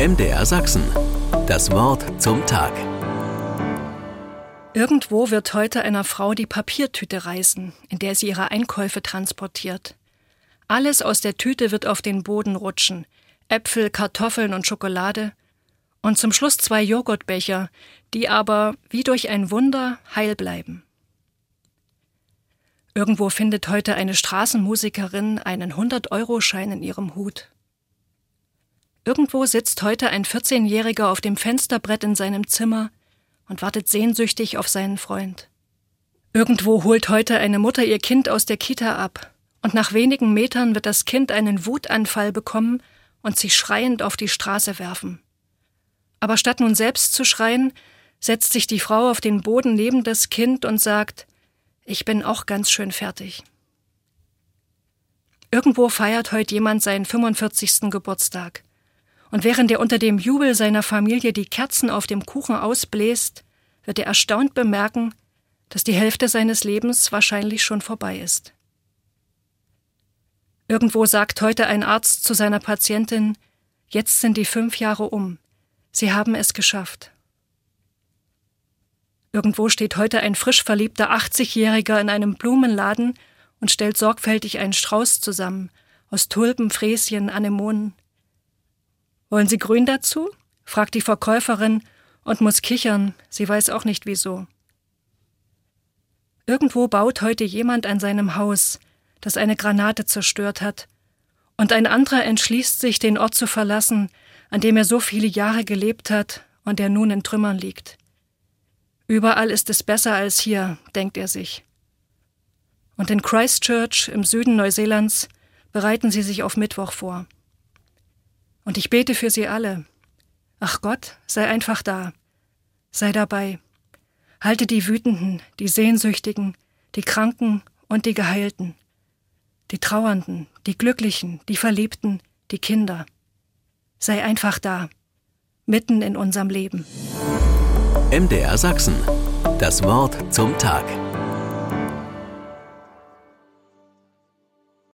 MDR Sachsen. Das Wort zum Tag. Irgendwo wird heute einer Frau die Papiertüte reißen, in der sie ihre Einkäufe transportiert. Alles aus der Tüte wird auf den Boden rutschen. Äpfel, Kartoffeln und Schokolade. Und zum Schluss zwei Joghurtbecher, die aber wie durch ein Wunder heil bleiben. Irgendwo findet heute eine Straßenmusikerin einen 100-Euro-Schein in ihrem Hut. Irgendwo sitzt heute ein 14-Jähriger auf dem Fensterbrett in seinem Zimmer und wartet sehnsüchtig auf seinen Freund. Irgendwo holt heute eine Mutter ihr Kind aus der Kita ab, und nach wenigen Metern wird das Kind einen Wutanfall bekommen und sich schreiend auf die Straße werfen. Aber statt nun selbst zu schreien, setzt sich die Frau auf den Boden neben das Kind und sagt Ich bin auch ganz schön fertig. Irgendwo feiert heute jemand seinen 45. Geburtstag. Und während er unter dem Jubel seiner Familie die Kerzen auf dem Kuchen ausbläst, wird er erstaunt bemerken, dass die Hälfte seines Lebens wahrscheinlich schon vorbei ist. Irgendwo sagt heute ein Arzt zu seiner Patientin, jetzt sind die fünf Jahre um, Sie haben es geschafft. Irgendwo steht heute ein frisch verliebter 80-Jähriger in einem Blumenladen und stellt sorgfältig einen Strauß zusammen aus Tulpen, Fräschen, Anemonen. Wollen Sie grün dazu? fragt die Verkäuferin und muss kichern, sie weiß auch nicht wieso. Irgendwo baut heute jemand an seinem Haus, das eine Granate zerstört hat, und ein anderer entschließt sich, den Ort zu verlassen, an dem er so viele Jahre gelebt hat und der nun in Trümmern liegt. Überall ist es besser als hier, denkt er sich. Und in Christchurch im Süden Neuseelands bereiten sie sich auf Mittwoch vor. Und ich bete für sie alle. Ach Gott, sei einfach da. Sei dabei. Halte die Wütenden, die Sehnsüchtigen, die Kranken und die Geheilten. Die Trauernden, die Glücklichen, die Verliebten, die Kinder. Sei einfach da. Mitten in unserem Leben. MDR Sachsen. Das Wort zum Tag.